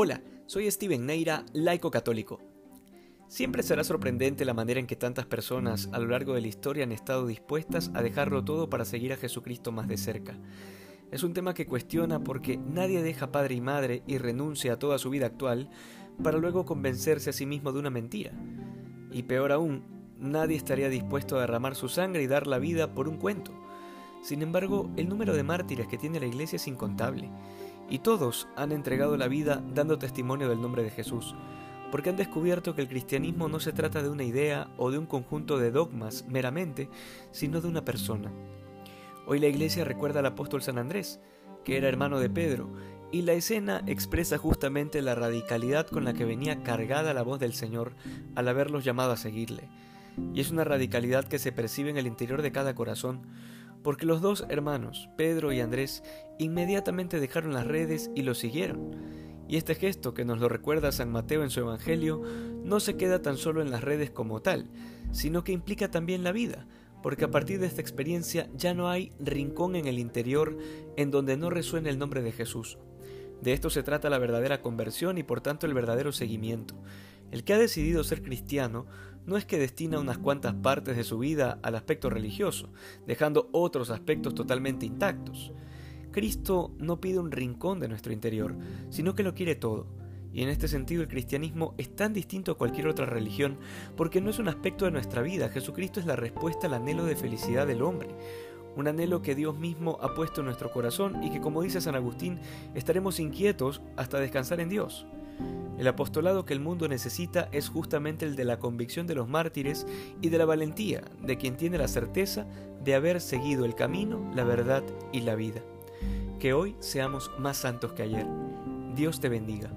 Hola, soy Steven Neira, laico católico. Siempre será sorprendente la manera en que tantas personas a lo largo de la historia han estado dispuestas a dejarlo todo para seguir a Jesucristo más de cerca. Es un tema que cuestiona porque nadie deja padre y madre y renuncia a toda su vida actual para luego convencerse a sí mismo de una mentira. Y peor aún, nadie estaría dispuesto a derramar su sangre y dar la vida por un cuento. Sin embargo, el número de mártires que tiene la Iglesia es incontable y todos han entregado la vida dando testimonio del nombre de Jesús, porque han descubierto que el cristianismo no se trata de una idea o de un conjunto de dogmas meramente, sino de una persona. Hoy la iglesia recuerda al apóstol San Andrés, que era hermano de Pedro, y la escena expresa justamente la radicalidad con la que venía cargada la voz del Señor al haberlos llamado a seguirle. Y es una radicalidad que se percibe en el interior de cada corazón, porque los dos hermanos, Pedro y Andrés, inmediatamente dejaron las redes y lo siguieron. Y este gesto que nos lo recuerda San Mateo en su Evangelio no se queda tan solo en las redes como tal, sino que implica también la vida, porque a partir de esta experiencia ya no hay rincón en el interior en donde no resuene el nombre de Jesús. De esto se trata la verdadera conversión y por tanto el verdadero seguimiento. El que ha decidido ser cristiano no es que destina unas cuantas partes de su vida al aspecto religioso, dejando otros aspectos totalmente intactos. Cristo no pide un rincón de nuestro interior, sino que lo quiere todo. Y en este sentido el cristianismo es tan distinto a cualquier otra religión porque no es un aspecto de nuestra vida, Jesucristo es la respuesta al anhelo de felicidad del hombre, un anhelo que Dios mismo ha puesto en nuestro corazón y que como dice San Agustín estaremos inquietos hasta descansar en Dios. El apostolado que el mundo necesita es justamente el de la convicción de los mártires y de la valentía de quien tiene la certeza de haber seguido el camino, la verdad y la vida. Que hoy seamos más santos que ayer. Dios te bendiga.